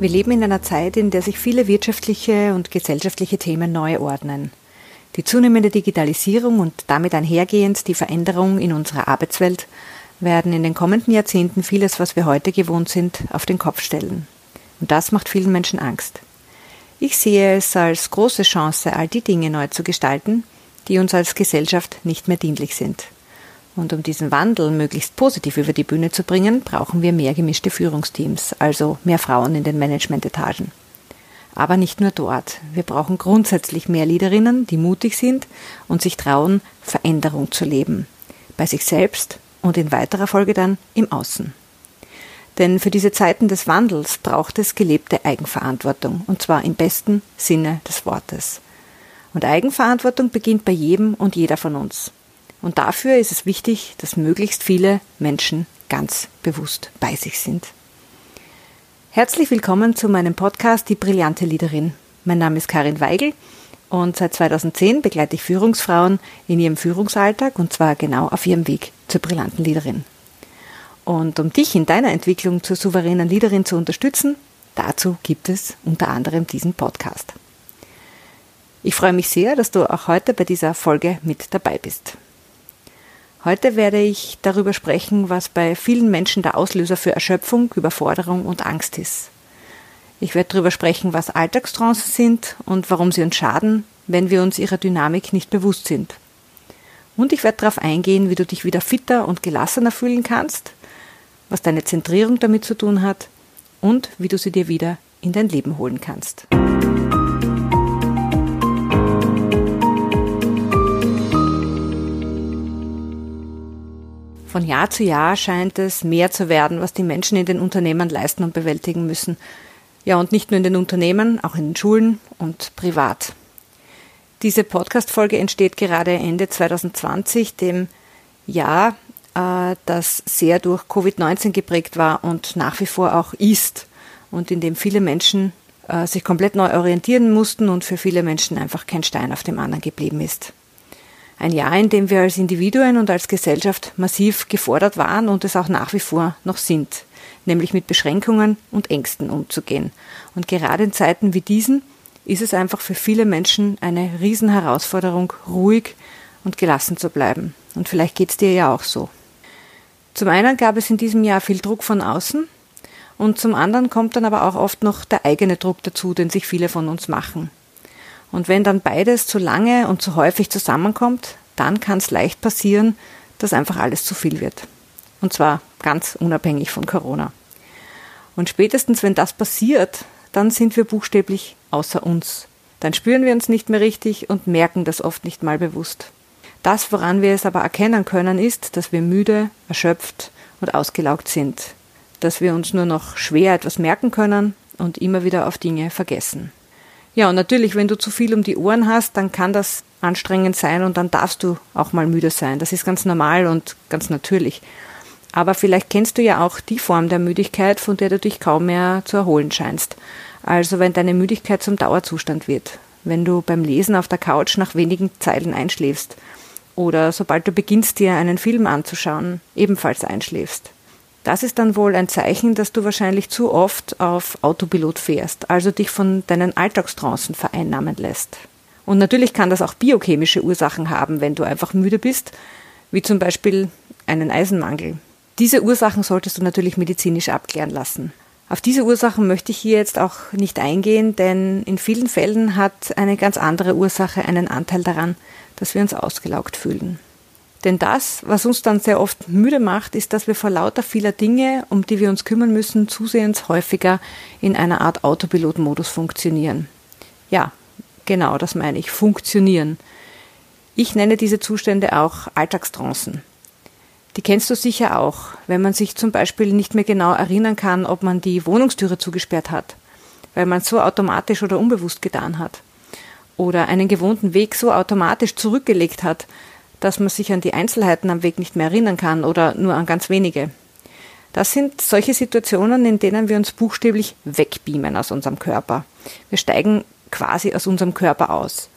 Wir leben in einer Zeit, in der sich viele wirtschaftliche und gesellschaftliche Themen neu ordnen. Die zunehmende Digitalisierung und damit einhergehend die Veränderung in unserer Arbeitswelt werden in den kommenden Jahrzehnten vieles, was wir heute gewohnt sind, auf den Kopf stellen. Und das macht vielen Menschen Angst. Ich sehe es als große Chance, all die Dinge neu zu gestalten, die uns als Gesellschaft nicht mehr dienlich sind. Und um diesen Wandel möglichst positiv über die Bühne zu bringen, brauchen wir mehr gemischte Führungsteams, also mehr Frauen in den Managementetagen. Aber nicht nur dort. Wir brauchen grundsätzlich mehr Leaderinnen, die mutig sind und sich trauen, Veränderung zu leben. Bei sich selbst und in weiterer Folge dann im Außen. Denn für diese Zeiten des Wandels braucht es gelebte Eigenverantwortung, und zwar im besten Sinne des Wortes. Und Eigenverantwortung beginnt bei jedem und jeder von uns. Und dafür ist es wichtig, dass möglichst viele Menschen ganz bewusst bei sich sind. Herzlich willkommen zu meinem Podcast Die brillante Leaderin. Mein Name ist Karin Weigel und seit 2010 begleite ich Führungsfrauen in ihrem Führungsalltag und zwar genau auf ihrem Weg zur brillanten Leaderin. Und um dich in deiner Entwicklung zur souveränen Leaderin zu unterstützen, dazu gibt es unter anderem diesen Podcast. Ich freue mich sehr, dass du auch heute bei dieser Folge mit dabei bist. Heute werde ich darüber sprechen, was bei vielen Menschen der Auslöser für Erschöpfung, Überforderung und Angst ist. Ich werde darüber sprechen, was Alltagstrancen sind und warum sie uns schaden, wenn wir uns ihrer Dynamik nicht bewusst sind. Und ich werde darauf eingehen, wie du dich wieder fitter und gelassener fühlen kannst, was deine Zentrierung damit zu tun hat und wie du sie dir wieder in dein Leben holen kannst. Von Jahr zu Jahr scheint es mehr zu werden, was die Menschen in den Unternehmen leisten und bewältigen müssen. Ja, und nicht nur in den Unternehmen, auch in den Schulen und privat. Diese Podcast-Folge entsteht gerade Ende 2020, dem Jahr, äh, das sehr durch Covid-19 geprägt war und nach wie vor auch ist und in dem viele Menschen äh, sich komplett neu orientieren mussten und für viele Menschen einfach kein Stein auf dem anderen geblieben ist. Ein Jahr, in dem wir als Individuen und als Gesellschaft massiv gefordert waren und es auch nach wie vor noch sind, nämlich mit Beschränkungen und Ängsten umzugehen. Und gerade in Zeiten wie diesen ist es einfach für viele Menschen eine Riesenherausforderung, ruhig und gelassen zu bleiben. Und vielleicht geht es dir ja auch so. Zum einen gab es in diesem Jahr viel Druck von außen und zum anderen kommt dann aber auch oft noch der eigene Druck dazu, den sich viele von uns machen. Und wenn dann beides zu lange und zu häufig zusammenkommt, dann kann es leicht passieren, dass einfach alles zu viel wird. Und zwar ganz unabhängig von Corona. Und spätestens, wenn das passiert, dann sind wir buchstäblich außer uns. Dann spüren wir uns nicht mehr richtig und merken das oft nicht mal bewusst. Das, woran wir es aber erkennen können, ist, dass wir müde, erschöpft und ausgelaugt sind. Dass wir uns nur noch schwer etwas merken können und immer wieder auf Dinge vergessen. Ja, und natürlich, wenn du zu viel um die Ohren hast, dann kann das anstrengend sein und dann darfst du auch mal müde sein. Das ist ganz normal und ganz natürlich. Aber vielleicht kennst du ja auch die Form der Müdigkeit, von der du dich kaum mehr zu erholen scheinst. Also wenn deine Müdigkeit zum Dauerzustand wird, wenn du beim Lesen auf der Couch nach wenigen Zeilen einschläfst oder sobald du beginnst dir einen Film anzuschauen, ebenfalls einschläfst. Das ist dann wohl ein Zeichen, dass du wahrscheinlich zu oft auf Autopilot fährst, also dich von deinen Alltagstrancen vereinnahmen lässt. Und natürlich kann das auch biochemische Ursachen haben, wenn du einfach müde bist, wie zum Beispiel einen Eisenmangel. Diese Ursachen solltest du natürlich medizinisch abklären lassen. Auf diese Ursachen möchte ich hier jetzt auch nicht eingehen, denn in vielen Fällen hat eine ganz andere Ursache einen Anteil daran, dass wir uns ausgelaugt fühlen. Denn das, was uns dann sehr oft müde macht, ist, dass wir vor lauter vieler Dinge, um die wir uns kümmern müssen, zusehends häufiger in einer Art Autopilot-Modus funktionieren. Ja, genau, das meine ich, funktionieren. Ich nenne diese Zustände auch Alltagstrancen. Die kennst du sicher auch, wenn man sich zum Beispiel nicht mehr genau erinnern kann, ob man die Wohnungstüre zugesperrt hat, weil man es so automatisch oder unbewusst getan hat. Oder einen gewohnten Weg so automatisch zurückgelegt hat, dass man sich an die Einzelheiten am Weg nicht mehr erinnern kann oder nur an ganz wenige. Das sind solche Situationen, in denen wir uns buchstäblich wegbeamen aus unserem Körper. Wir steigen quasi aus unserem Körper aus,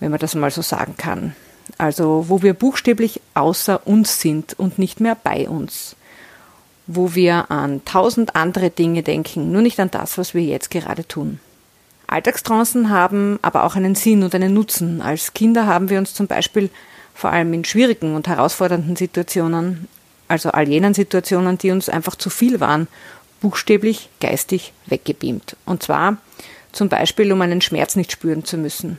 wenn man das mal so sagen kann. Also wo wir buchstäblich außer uns sind und nicht mehr bei uns. wo wir an tausend andere Dinge denken, nur nicht an das, was wir jetzt gerade tun. Alltagstrancen haben aber auch einen Sinn und einen Nutzen. Als Kinder haben wir uns zum Beispiel vor allem in schwierigen und herausfordernden Situationen, also all jenen Situationen, die uns einfach zu viel waren, buchstäblich geistig weggebeamt. Und zwar zum Beispiel, um einen Schmerz nicht spüren zu müssen.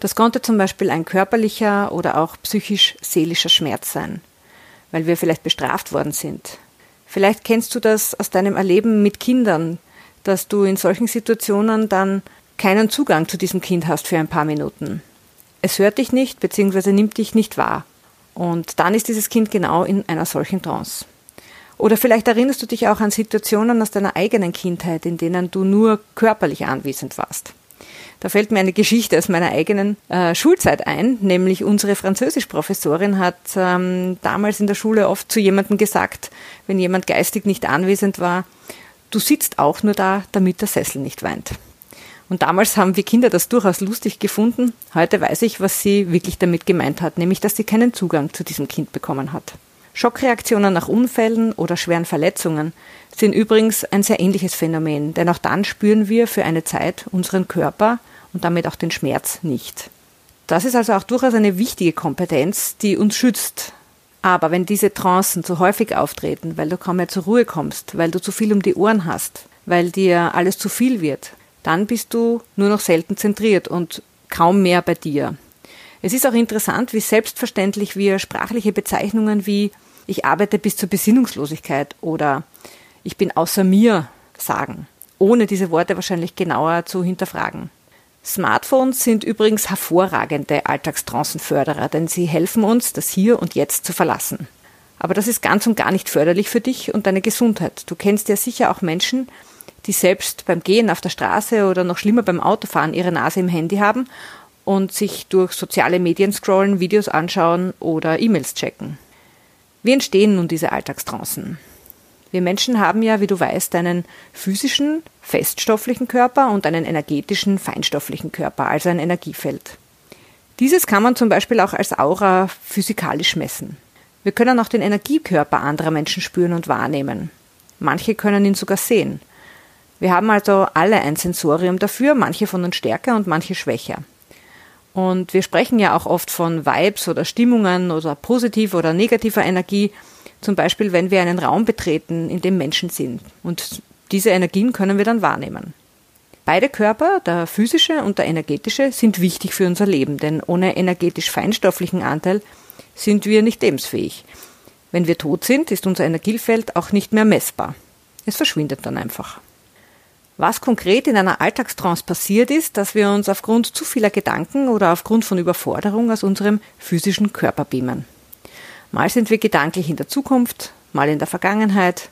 Das konnte zum Beispiel ein körperlicher oder auch psychisch-seelischer Schmerz sein, weil wir vielleicht bestraft worden sind. Vielleicht kennst du das aus deinem Erleben mit Kindern, dass du in solchen Situationen dann keinen Zugang zu diesem Kind hast für ein paar Minuten. Es hört dich nicht bzw. nimmt dich nicht wahr. Und dann ist dieses Kind genau in einer solchen Trance. Oder vielleicht erinnerst du dich auch an Situationen aus deiner eigenen Kindheit, in denen du nur körperlich anwesend warst. Da fällt mir eine Geschichte aus meiner eigenen äh, Schulzeit ein, nämlich unsere Französischprofessorin hat ähm, damals in der Schule oft zu jemandem gesagt, wenn jemand geistig nicht anwesend war, du sitzt auch nur da, damit der Sessel nicht weint. Und damals haben wir Kinder das durchaus lustig gefunden. Heute weiß ich, was sie wirklich damit gemeint hat, nämlich dass sie keinen Zugang zu diesem Kind bekommen hat. Schockreaktionen nach Unfällen oder schweren Verletzungen sind übrigens ein sehr ähnliches Phänomen, denn auch dann spüren wir für eine Zeit unseren Körper und damit auch den Schmerz nicht. Das ist also auch durchaus eine wichtige Kompetenz, die uns schützt. Aber wenn diese Trancen zu häufig auftreten, weil du kaum mehr zur Ruhe kommst, weil du zu viel um die Ohren hast, weil dir alles zu viel wird, dann bist du nur noch selten zentriert und kaum mehr bei dir. Es ist auch interessant, wie selbstverständlich wir sprachliche Bezeichnungen wie ich arbeite bis zur Besinnungslosigkeit oder ich bin außer mir sagen, ohne diese Worte wahrscheinlich genauer zu hinterfragen. Smartphones sind übrigens hervorragende Alltagstrancenförderer, denn sie helfen uns, das Hier und Jetzt zu verlassen. Aber das ist ganz und gar nicht förderlich für dich und deine Gesundheit. Du kennst ja sicher auch Menschen, die selbst beim Gehen auf der Straße oder noch schlimmer beim Autofahren ihre Nase im Handy haben und sich durch soziale Medien scrollen, Videos anschauen oder E-Mails checken. Wie entstehen nun diese Alltagstrancen? Wir Menschen haben ja, wie du weißt, einen physischen, feststofflichen Körper und einen energetischen, feinstofflichen Körper, also ein Energiefeld. Dieses kann man zum Beispiel auch als Aura physikalisch messen. Wir können auch den Energiekörper anderer Menschen spüren und wahrnehmen. Manche können ihn sogar sehen. Wir haben also alle ein Sensorium dafür, manche von uns stärker und manche schwächer. Und wir sprechen ja auch oft von Vibes oder Stimmungen oder positiver oder negativer Energie, zum Beispiel wenn wir einen Raum betreten, in dem Menschen sind. Und diese Energien können wir dann wahrnehmen. Beide Körper, der physische und der energetische, sind wichtig für unser Leben, denn ohne energetisch feinstofflichen Anteil sind wir nicht lebensfähig. Wenn wir tot sind, ist unser Energiefeld auch nicht mehr messbar. Es verschwindet dann einfach. Was konkret in einer Alltagstrance passiert ist, dass wir uns aufgrund zu vieler Gedanken oder aufgrund von Überforderung aus unserem physischen Körper beamen. Mal sind wir gedanklich in der Zukunft, mal in der Vergangenheit,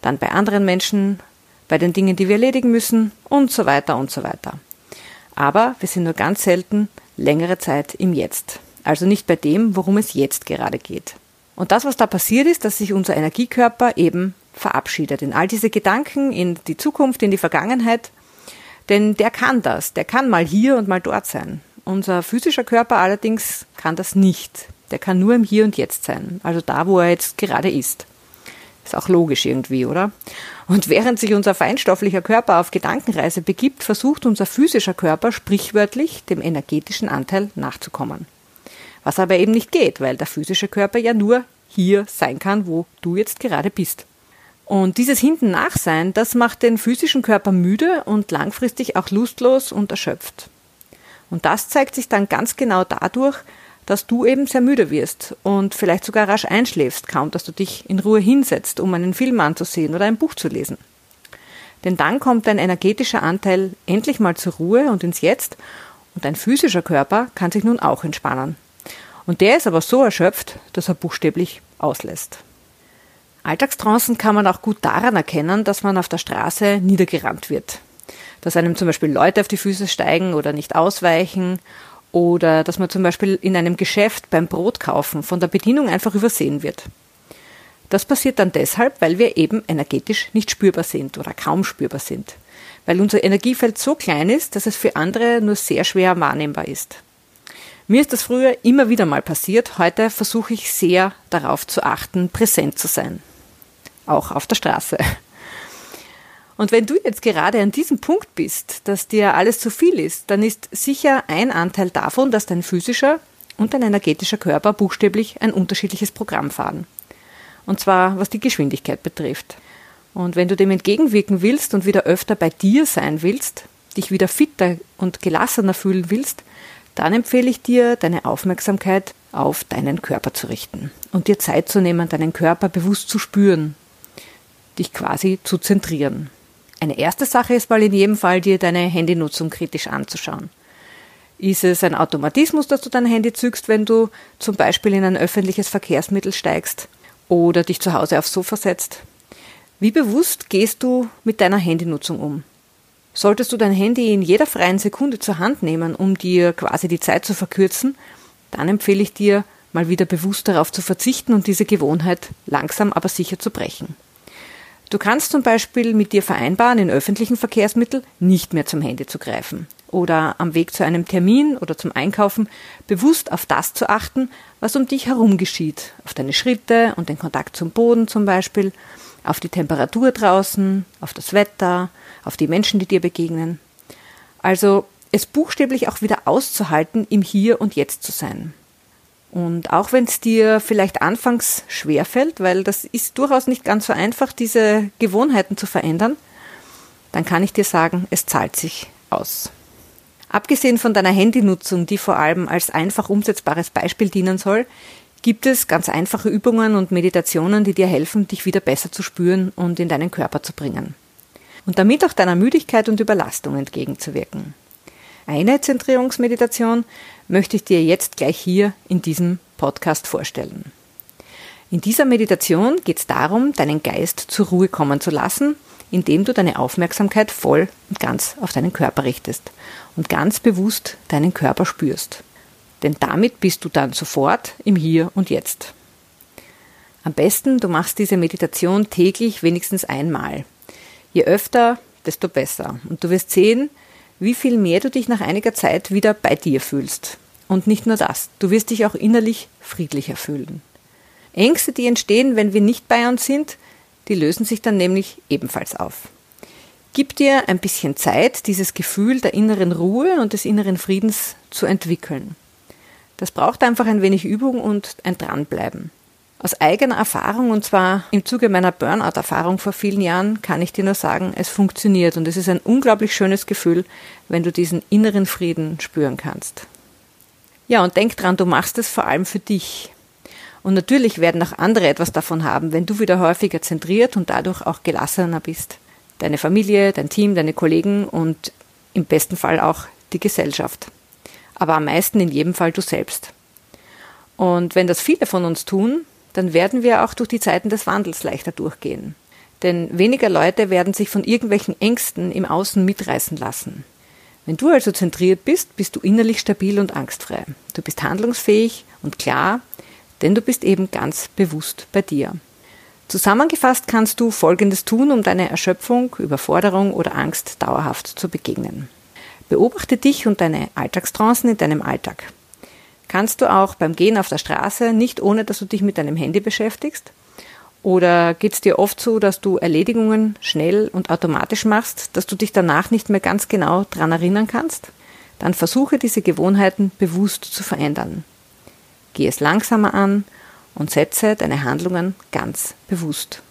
dann bei anderen Menschen, bei den Dingen, die wir erledigen müssen und so weiter und so weiter. Aber wir sind nur ganz selten längere Zeit im Jetzt, also nicht bei dem, worum es jetzt gerade geht. Und das, was da passiert ist, dass sich unser Energiekörper eben verabschiedet in all diese Gedanken, in die Zukunft, in die Vergangenheit. Denn der kann das, der kann mal hier und mal dort sein. Unser physischer Körper allerdings kann das nicht. Der kann nur im Hier und Jetzt sein, also da, wo er jetzt gerade ist. Ist auch logisch irgendwie, oder? Und während sich unser feinstofflicher Körper auf Gedankenreise begibt, versucht unser physischer Körper sprichwörtlich dem energetischen Anteil nachzukommen. Was aber eben nicht geht, weil der physische Körper ja nur hier sein kann, wo du jetzt gerade bist. Und dieses hinten Nachsein, das macht den physischen Körper müde und langfristig auch lustlos und erschöpft. Und das zeigt sich dann ganz genau dadurch, dass du eben sehr müde wirst und vielleicht sogar rasch einschläfst, kaum dass du dich in Ruhe hinsetzt, um einen Film anzusehen oder ein Buch zu lesen. Denn dann kommt dein energetischer Anteil endlich mal zur Ruhe und ins Jetzt und dein physischer Körper kann sich nun auch entspannen. Und der ist aber so erschöpft, dass er buchstäblich auslässt. Alltagstrancen kann man auch gut daran erkennen, dass man auf der Straße niedergerannt wird. Dass einem zum Beispiel Leute auf die Füße steigen oder nicht ausweichen oder dass man zum Beispiel in einem Geschäft beim Brotkaufen von der Bedienung einfach übersehen wird. Das passiert dann deshalb, weil wir eben energetisch nicht spürbar sind oder kaum spürbar sind. Weil unser Energiefeld so klein ist, dass es für andere nur sehr schwer wahrnehmbar ist. Mir ist das früher immer wieder mal passiert. Heute versuche ich sehr darauf zu achten, präsent zu sein. Auch auf der Straße. Und wenn du jetzt gerade an diesem Punkt bist, dass dir alles zu viel ist, dann ist sicher ein Anteil davon, dass dein physischer und dein energetischer Körper buchstäblich ein unterschiedliches Programm fahren. Und zwar was die Geschwindigkeit betrifft. Und wenn du dem entgegenwirken willst und wieder öfter bei dir sein willst, dich wieder fitter und gelassener fühlen willst, dann empfehle ich dir, deine Aufmerksamkeit auf deinen Körper zu richten und dir Zeit zu nehmen, deinen Körper bewusst zu spüren, dich quasi zu zentrieren. Eine erste Sache ist mal in jedem Fall, dir deine Handynutzung kritisch anzuschauen. Ist es ein Automatismus, dass du dein Handy zückst, wenn du zum Beispiel in ein öffentliches Verkehrsmittel steigst oder dich zu Hause aufs Sofa setzt? Wie bewusst gehst du mit deiner Handynutzung um? Solltest du dein Handy in jeder freien Sekunde zur Hand nehmen, um dir quasi die Zeit zu verkürzen, dann empfehle ich dir, mal wieder bewusst darauf zu verzichten und diese Gewohnheit langsam aber sicher zu brechen. Du kannst zum Beispiel mit dir vereinbaren, in öffentlichen Verkehrsmitteln nicht mehr zum Handy zu greifen oder am Weg zu einem Termin oder zum Einkaufen bewusst auf das zu achten, was um dich herum geschieht, auf deine Schritte und den Kontakt zum Boden zum Beispiel, auf die Temperatur draußen, auf das Wetter, auf die Menschen, die dir begegnen. Also es buchstäblich auch wieder auszuhalten, im Hier und Jetzt zu sein. Und auch wenn es dir vielleicht anfangs schwerfällt, weil das ist durchaus nicht ganz so einfach, diese Gewohnheiten zu verändern, dann kann ich dir sagen, es zahlt sich aus. Abgesehen von deiner Handynutzung, die vor allem als einfach umsetzbares Beispiel dienen soll, gibt es ganz einfache Übungen und Meditationen, die dir helfen, dich wieder besser zu spüren und in deinen Körper zu bringen. Und damit auch deiner Müdigkeit und Überlastung entgegenzuwirken. Eine Zentrierungsmeditation möchte ich dir jetzt gleich hier in diesem Podcast vorstellen. In dieser Meditation geht es darum, deinen Geist zur Ruhe kommen zu lassen, indem du deine Aufmerksamkeit voll und ganz auf deinen Körper richtest und ganz bewusst deinen Körper spürst. Denn damit bist du dann sofort im Hier und Jetzt. Am besten, du machst diese Meditation täglich wenigstens einmal. Je öfter, desto besser. Und du wirst sehen, wie viel mehr du dich nach einiger Zeit wieder bei dir fühlst. Und nicht nur das, du wirst dich auch innerlich friedlicher fühlen. Ängste, die entstehen, wenn wir nicht bei uns sind, die lösen sich dann nämlich ebenfalls auf. Gib dir ein bisschen Zeit, dieses Gefühl der inneren Ruhe und des inneren Friedens zu entwickeln. Das braucht einfach ein wenig Übung und ein Dranbleiben. Aus eigener Erfahrung, und zwar im Zuge meiner Burnout-Erfahrung vor vielen Jahren, kann ich dir nur sagen, es funktioniert und es ist ein unglaublich schönes Gefühl, wenn du diesen inneren Frieden spüren kannst. Ja, und denk dran, du machst es vor allem für dich. Und natürlich werden auch andere etwas davon haben, wenn du wieder häufiger zentriert und dadurch auch gelassener bist. Deine Familie, dein Team, deine Kollegen und im besten Fall auch die Gesellschaft. Aber am meisten in jedem Fall du selbst. Und wenn das viele von uns tun, dann werden wir auch durch die Zeiten des Wandels leichter durchgehen. Denn weniger Leute werden sich von irgendwelchen Ängsten im Außen mitreißen lassen. Wenn du also zentriert bist, bist du innerlich stabil und angstfrei. Du bist handlungsfähig und klar, denn du bist eben ganz bewusst bei dir. Zusammengefasst kannst du Folgendes tun, um deine Erschöpfung, Überforderung oder Angst dauerhaft zu begegnen. Beobachte dich und deine Alltagstrancen in deinem Alltag. Kannst du auch beim Gehen auf der Straße nicht ohne, dass du dich mit deinem Handy beschäftigst? Oder geht es dir oft so, dass du Erledigungen schnell und automatisch machst, dass du dich danach nicht mehr ganz genau dran erinnern kannst? Dann versuche diese Gewohnheiten bewusst zu verändern. Geh es langsamer an und setze deine Handlungen ganz bewusst.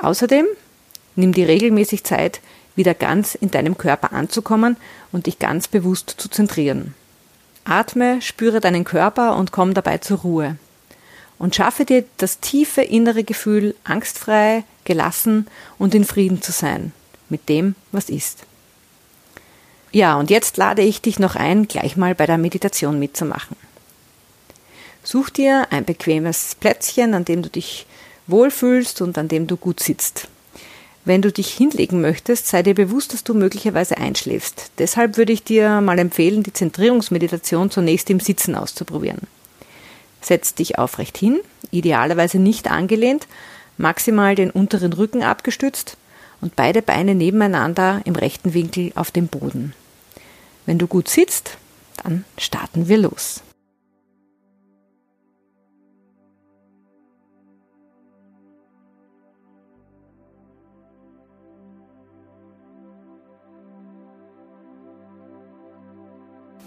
Außerdem nimm dir regelmäßig Zeit, wieder ganz in deinem Körper anzukommen und dich ganz bewusst zu zentrieren. Atme, spüre deinen Körper und komm dabei zur Ruhe. Und schaffe dir das tiefe innere Gefühl, angstfrei, gelassen und in Frieden zu sein mit dem, was ist. Ja, und jetzt lade ich dich noch ein, gleich mal bei der Meditation mitzumachen. Such dir ein bequemes Plätzchen, an dem du dich wohlfühlst und an dem du gut sitzt. Wenn du dich hinlegen möchtest, sei dir bewusst, dass du möglicherweise einschläfst. Deshalb würde ich dir mal empfehlen, die Zentrierungsmeditation zunächst im Sitzen auszuprobieren. Setz dich aufrecht hin, idealerweise nicht angelehnt, maximal den unteren Rücken abgestützt und beide Beine nebeneinander im rechten Winkel auf dem Boden. Wenn du gut sitzt, dann starten wir los.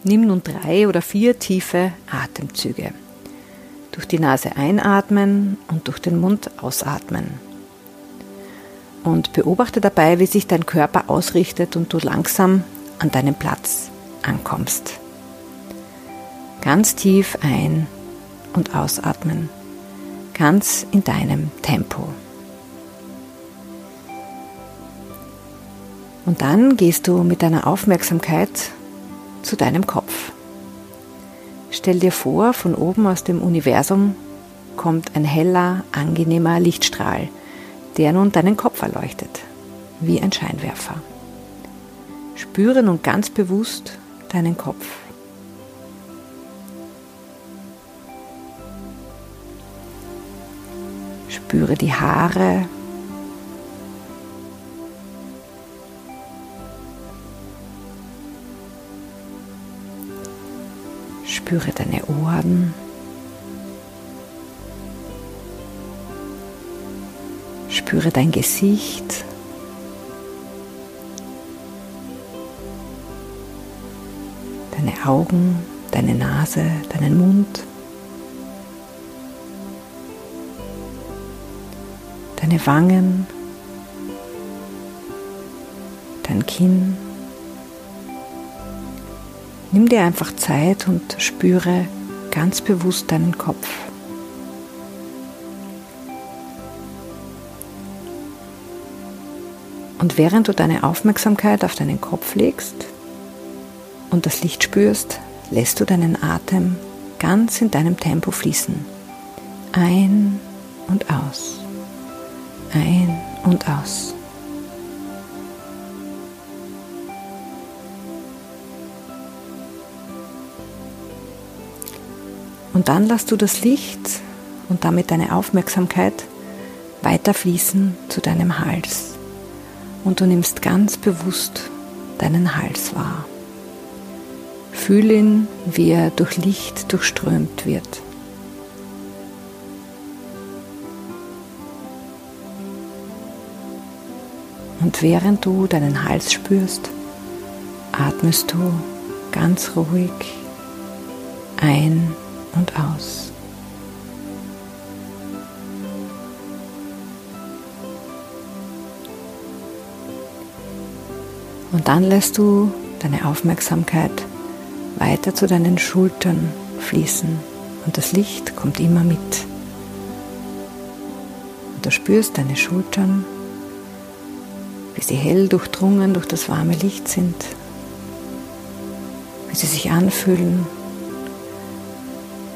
Nimm nun drei oder vier tiefe Atemzüge. Durch die Nase einatmen und durch den Mund ausatmen. Und beobachte dabei, wie sich dein Körper ausrichtet und du langsam an deinem Platz ankommst. Ganz tief ein- und ausatmen. Ganz in deinem Tempo. Und dann gehst du mit deiner Aufmerksamkeit zu deinem Kopf. Stell dir vor, von oben aus dem Universum kommt ein heller, angenehmer Lichtstrahl, der nun deinen Kopf erleuchtet, wie ein Scheinwerfer. Spüre nun ganz bewusst deinen Kopf. Spüre die Haare, Spüre deine Ohren. Spüre dein Gesicht. Deine Augen, deine Nase, deinen Mund. Deine Wangen. Dein Kinn. Nimm dir einfach Zeit und spüre ganz bewusst deinen Kopf. Und während du deine Aufmerksamkeit auf deinen Kopf legst und das Licht spürst, lässt du deinen Atem ganz in deinem Tempo fließen. Ein und aus. Ein und aus. Und dann lass du das Licht und damit deine Aufmerksamkeit weiter fließen zu deinem Hals. Und du nimmst ganz bewusst deinen Hals wahr. Fühl ihn, wie er durch Licht durchströmt wird. Und während du deinen Hals spürst, atmest du ganz ruhig ein und aus. Und dann lässt du deine Aufmerksamkeit weiter zu deinen Schultern fließen und das Licht kommt immer mit. Und du spürst deine Schultern, wie sie hell durchdrungen durch das warme Licht sind, wie sie sich anfühlen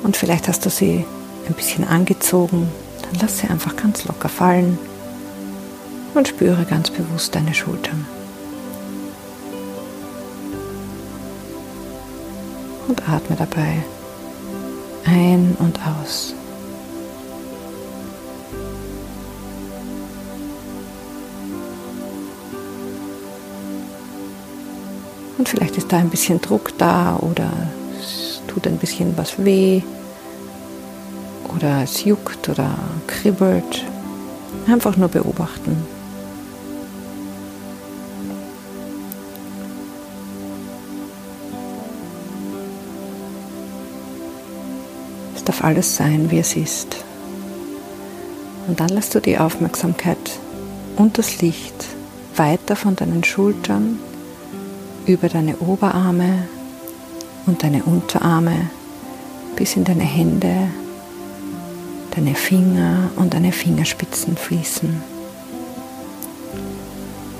und vielleicht hast du sie ein bisschen angezogen, dann lass sie einfach ganz locker fallen und spüre ganz bewusst deine Schultern. Und atme dabei ein und aus. Und vielleicht ist da ein bisschen Druck da oder tut ein bisschen was weh oder es juckt oder kribbelt. Einfach nur beobachten. Es darf alles sein, wie es ist. Und dann lässt du die Aufmerksamkeit und das Licht weiter von deinen Schultern über deine Oberarme und deine Unterarme bis in deine Hände, deine Finger und deine Fingerspitzen fließen.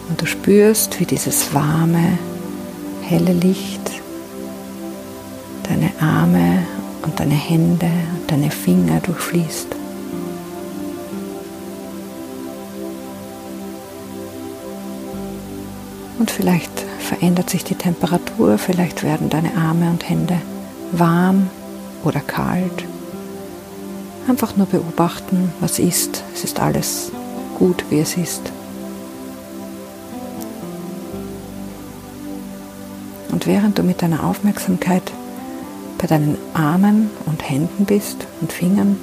Und du spürst, wie dieses warme, helle Licht deine Arme und deine Hände und deine Finger durchfließt. Und vielleicht verändert sich die Temperatur, vielleicht werden deine Arme und Hände warm oder kalt. Einfach nur beobachten, was ist. Es ist alles gut, wie es ist. Und während du mit deiner Aufmerksamkeit bei deinen Armen und Händen bist und Fingern,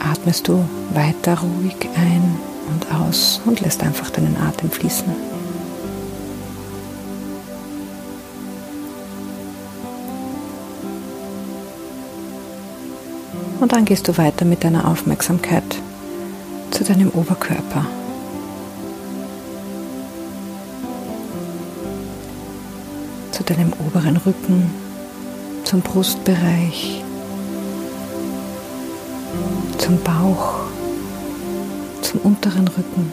atmest du weiter ruhig ein und aus und lässt einfach deinen Atem fließen. Und dann gehst du weiter mit deiner Aufmerksamkeit zu deinem Oberkörper. Zu deinem oberen Rücken, zum Brustbereich, zum Bauch, zum unteren Rücken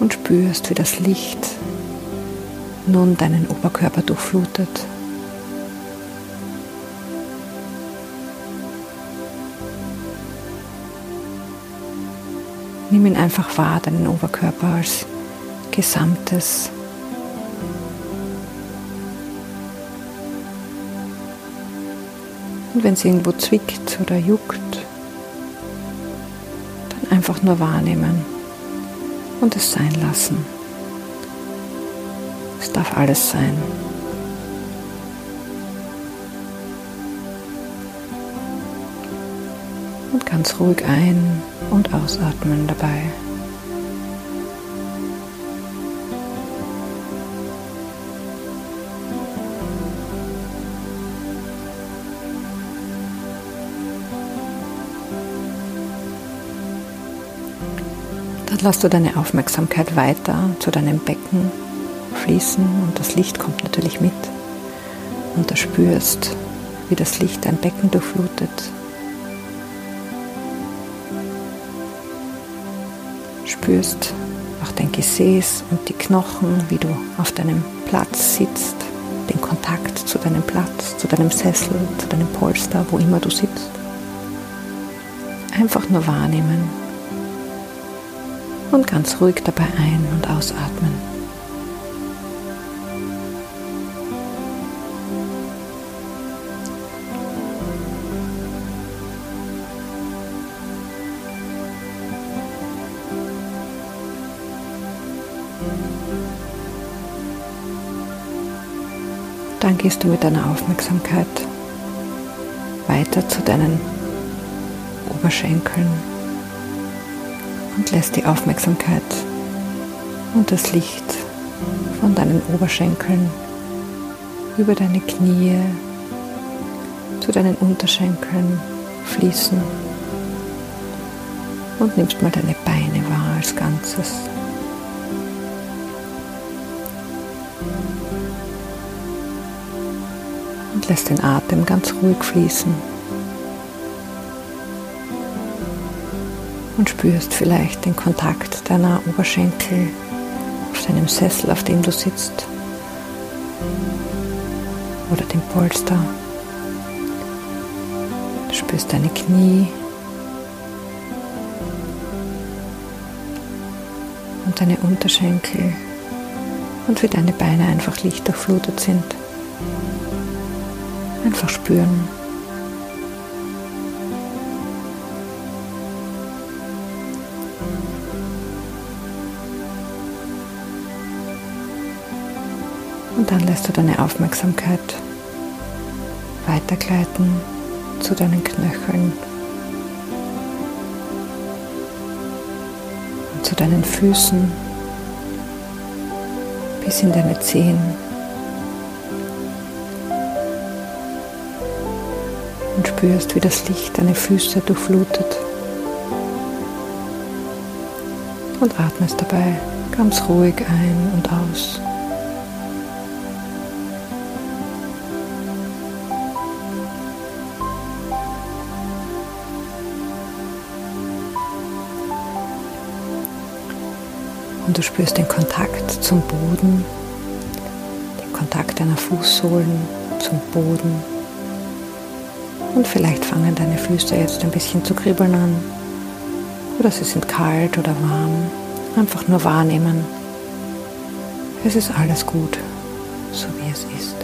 und spürst, wie das Licht nun deinen Oberkörper durchflutet. Nimm ihn einfach wahr, deinen Oberkörper als Gesamtes. Und wenn es irgendwo zwickt oder juckt, dann einfach nur wahrnehmen und es sein lassen. Es darf alles sein. Und ganz ruhig ein- und ausatmen dabei. Dann lass du deine Aufmerksamkeit weiter zu deinem Becken fließen und das Licht kommt natürlich mit. Und du spürst, wie das Licht dein Becken durchflutet. Spürst auch dein Gesäß und die Knochen, wie du auf deinem Platz sitzt, den Kontakt zu deinem Platz, zu deinem Sessel, zu deinem Polster, wo immer du sitzt. Einfach nur wahrnehmen und ganz ruhig dabei ein- und ausatmen. Dann gehst du mit deiner Aufmerksamkeit weiter zu deinen Oberschenkeln und lässt die Aufmerksamkeit und das Licht von deinen Oberschenkeln über deine Knie zu deinen Unterschenkeln fließen und nimmst mal deine Beine wahr als Ganzes. Lässt den Atem ganz ruhig fließen. Und spürst vielleicht den Kontakt deiner Oberschenkel auf deinem Sessel, auf dem du sitzt oder dem Polster. Du spürst deine Knie und deine Unterschenkel und wie deine Beine einfach lichtdurchflutet sind. Einfach spüren. Und dann lässt du deine Aufmerksamkeit weitergleiten zu deinen Knöcheln und zu deinen Füßen bis in deine Zehen. Spürst, wie das Licht deine Füße durchflutet. Und atmest dabei ganz ruhig ein und aus. Und du spürst den Kontakt zum Boden, den Kontakt deiner Fußsohlen zum Boden. Und vielleicht fangen deine Füße jetzt ein bisschen zu kribbeln an. Oder sie sind kalt oder warm. Einfach nur wahrnehmen. Es ist alles gut, so wie es ist.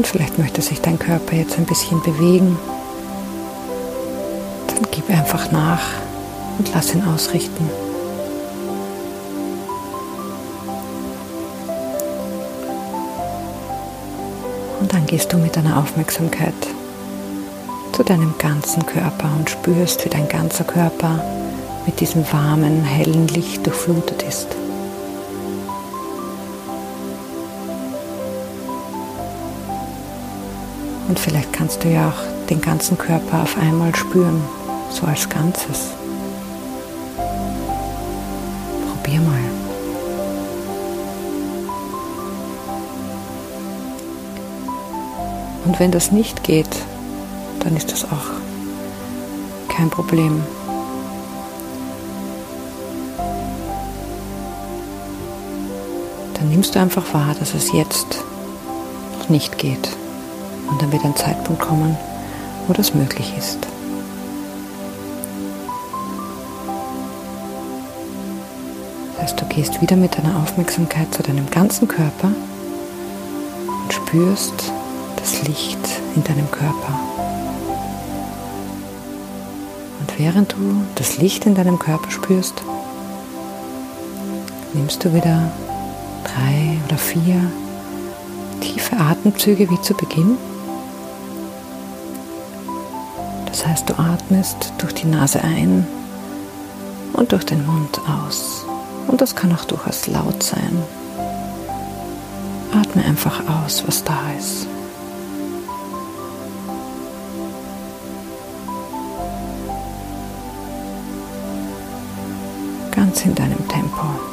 Und vielleicht möchte sich dein Körper jetzt ein bisschen bewegen. Dann gib einfach nach und lass ihn ausrichten. Und dann gehst du mit deiner Aufmerksamkeit zu deinem ganzen Körper und spürst, wie dein ganzer Körper mit diesem warmen, hellen Licht durchflutet ist. Und vielleicht kannst du ja auch den ganzen Körper auf einmal spüren, so als Ganzes. Probier mal. Und wenn das nicht geht, dann ist das auch kein Problem. Dann nimmst du einfach wahr, dass es jetzt noch nicht geht. Und dann wird ein Zeitpunkt kommen, wo das möglich ist. Das heißt, du gehst wieder mit deiner Aufmerksamkeit zu deinem ganzen Körper und spürst das Licht in deinem Körper. Und während du das Licht in deinem Körper spürst, nimmst du wieder drei oder vier tiefe Atemzüge wie zu Beginn. Das heißt, du atmest durch die Nase ein und durch den Mund aus. Und das kann auch durchaus laut sein. Atme einfach aus, was da ist. Ganz in deinem Tempo.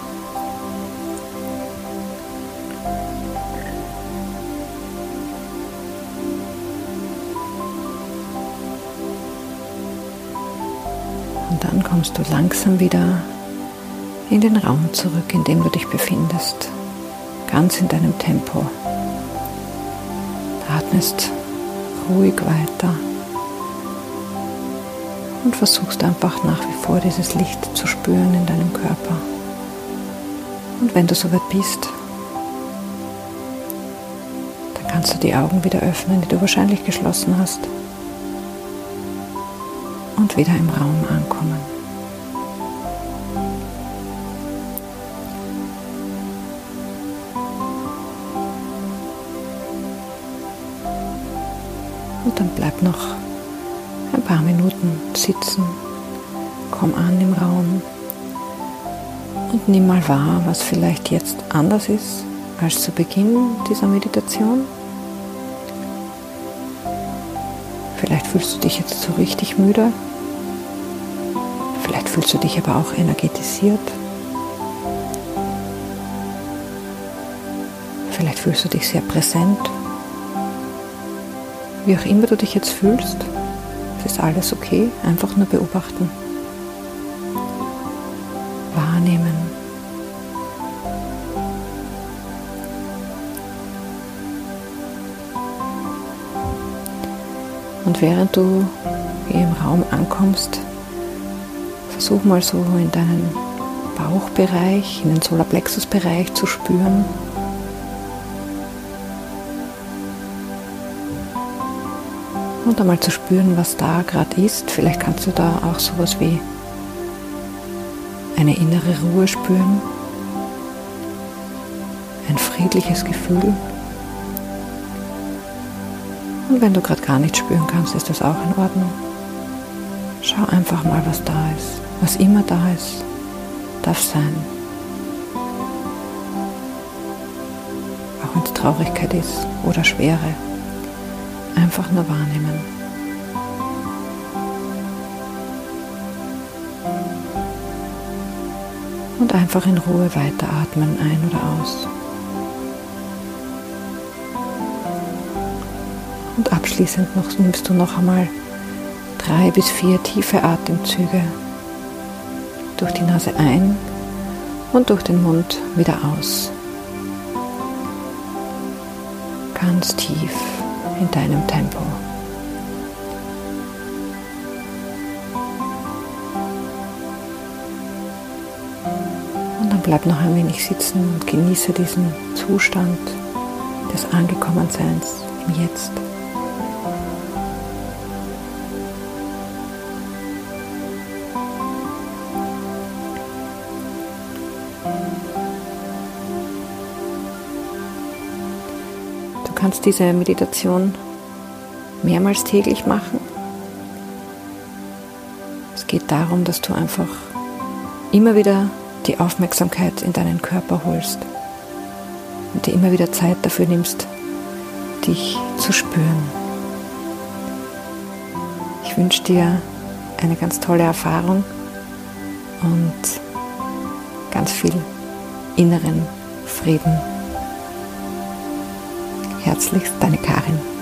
Und dann kommst du langsam wieder in den Raum zurück, in dem du dich befindest, ganz in deinem Tempo. Atmest ruhig weiter und versuchst einfach nach wie vor dieses Licht zu spüren in deinem Körper. Und wenn du soweit bist, dann kannst du die Augen wieder öffnen, die du wahrscheinlich geschlossen hast und wieder im Raum ankommen. Und dann bleib noch ein paar Minuten sitzen, komm an im Raum und nimm mal wahr, was vielleicht jetzt anders ist als zu Beginn dieser Meditation. Vielleicht fühlst du dich jetzt so richtig müde fühlst du dich aber auch energetisiert. Vielleicht fühlst du dich sehr präsent. Wie auch immer du dich jetzt fühlst, es ist alles okay. Einfach nur beobachten. Wahrnehmen. Und während du hier im Raum ankommst, Versuch mal so in deinen Bauchbereich, in den Solarplexusbereich zu spüren. Und einmal zu spüren, was da gerade ist. Vielleicht kannst du da auch sowas wie eine innere Ruhe spüren, ein friedliches Gefühl. Und wenn du gerade gar nichts spüren kannst, ist das auch in Ordnung. Schau einfach mal, was da ist. Was immer da ist, darf sein. Auch wenn es Traurigkeit ist oder Schwere. Einfach nur wahrnehmen. Und einfach in Ruhe weiteratmen, ein oder aus. Und abschließend noch, nimmst du noch einmal drei bis vier tiefe Atemzüge durch die Nase ein und durch den Mund wieder aus. Ganz tief in deinem Tempo. Und dann bleib noch ein wenig sitzen und genieße diesen Zustand des Angekommenseins im Jetzt. Kannst diese Meditation mehrmals täglich machen Es geht darum, dass du einfach immer wieder die Aufmerksamkeit in deinen Körper holst und dir immer wieder Zeit dafür nimmst, dich zu spüren. Ich wünsche dir eine ganz tolle Erfahrung und ganz viel inneren Frieden. Herzlichst deine Karin.